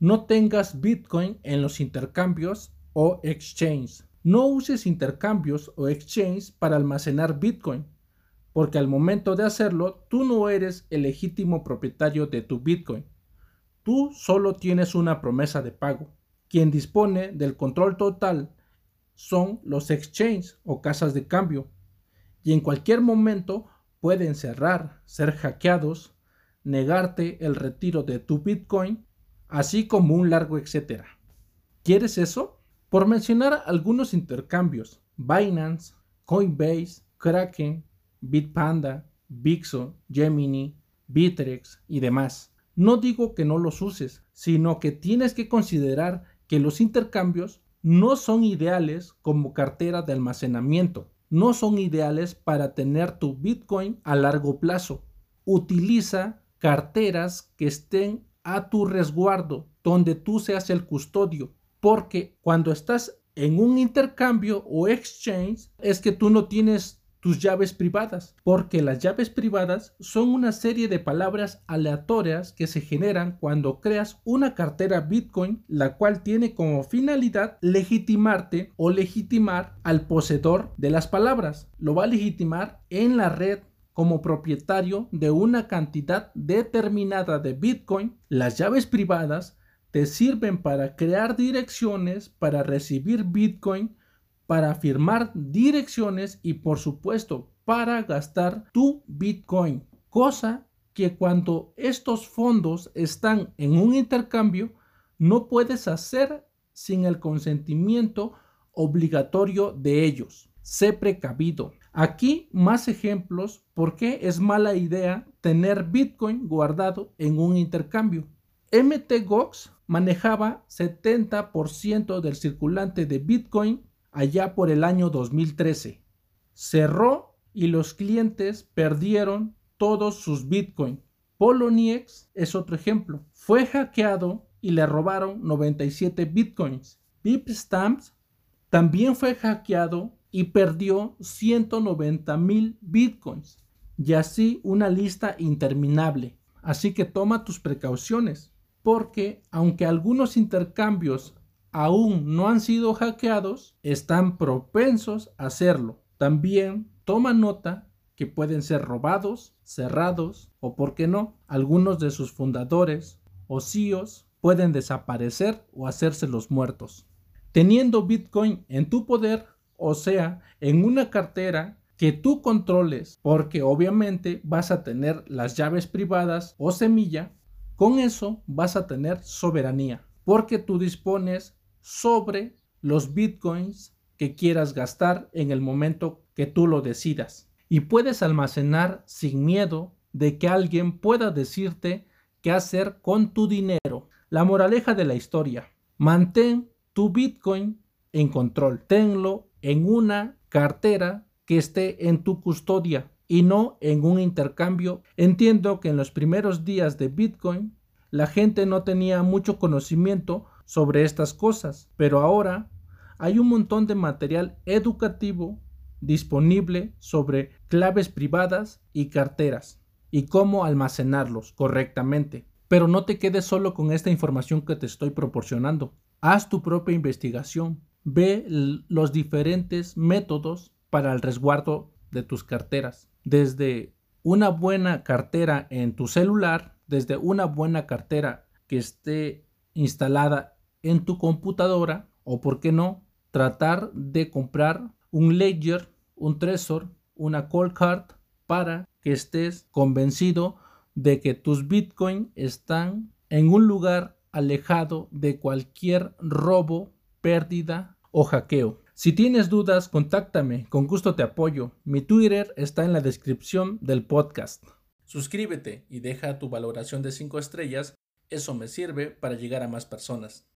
No tengas Bitcoin en los intercambios o exchange. No uses intercambios o exchange para almacenar Bitcoin, porque al momento de hacerlo tú no eres el legítimo propietario de tu Bitcoin. Tú solo tienes una promesa de pago. Quien dispone del control total son los exchanges o casas de cambio, y en cualquier momento pueden cerrar, ser hackeados, negarte el retiro de tu Bitcoin así como un largo etcétera. ¿Quieres eso? Por mencionar algunos intercambios, Binance, Coinbase, Kraken, Bitpanda, Bixo, Gemini, Bitrex y demás. No digo que no los uses, sino que tienes que considerar que los intercambios no son ideales como cartera de almacenamiento, no son ideales para tener tu Bitcoin a largo plazo. Utiliza carteras que estén a tu resguardo, donde tú seas el custodio, porque cuando estás en un intercambio o exchange es que tú no tienes tus llaves privadas, porque las llaves privadas son una serie de palabras aleatorias que se generan cuando creas una cartera Bitcoin, la cual tiene como finalidad legitimarte o legitimar al poseedor de las palabras. Lo va a legitimar en la red como propietario de una cantidad determinada de Bitcoin, las llaves privadas te sirven para crear direcciones, para recibir Bitcoin, para firmar direcciones y por supuesto para gastar tu Bitcoin. Cosa que cuando estos fondos están en un intercambio no puedes hacer sin el consentimiento obligatorio de ellos. Sé precavido. Aquí más ejemplos por qué es mala idea tener Bitcoin guardado en un intercambio. MTGOX manejaba 70% del circulante de Bitcoin allá por el año 2013. Cerró y los clientes perdieron todos sus Bitcoin. Poloniex es otro ejemplo. Fue hackeado y le robaron 97 Bitcoins. Bipstamps también fue hackeado y perdió 190 mil bitcoins. Y así una lista interminable. Así que toma tus precauciones, porque aunque algunos intercambios aún no han sido hackeados, están propensos a hacerlo. También toma nota que pueden ser robados, cerrados o, por qué no, algunos de sus fundadores o CEOs pueden desaparecer o hacerse los muertos. Teniendo Bitcoin en tu poder, o sea, en una cartera que tú controles, porque obviamente vas a tener las llaves privadas o semilla, con eso vas a tener soberanía, porque tú dispones sobre los bitcoins que quieras gastar en el momento que tú lo decidas. Y puedes almacenar sin miedo de que alguien pueda decirte qué hacer con tu dinero. La moraleja de la historia. Mantén tu bitcoin en control. Tenlo en una cartera que esté en tu custodia y no en un intercambio. Entiendo que en los primeros días de Bitcoin la gente no tenía mucho conocimiento sobre estas cosas, pero ahora hay un montón de material educativo disponible sobre claves privadas y carteras y cómo almacenarlos correctamente. Pero no te quedes solo con esta información que te estoy proporcionando. Haz tu propia investigación, Ve los diferentes métodos para el resguardo de tus carteras. Desde una buena cartera en tu celular, desde una buena cartera que esté instalada en tu computadora o, por qué no, tratar de comprar un Ledger, un Trezor, una Cold Card para que estés convencido de que tus Bitcoin están en un lugar alejado de cualquier robo, pérdida o hackeo. Si tienes dudas, contáctame, con gusto te apoyo. Mi Twitter está en la descripción del podcast. Suscríbete y deja tu valoración de 5 estrellas, eso me sirve para llegar a más personas.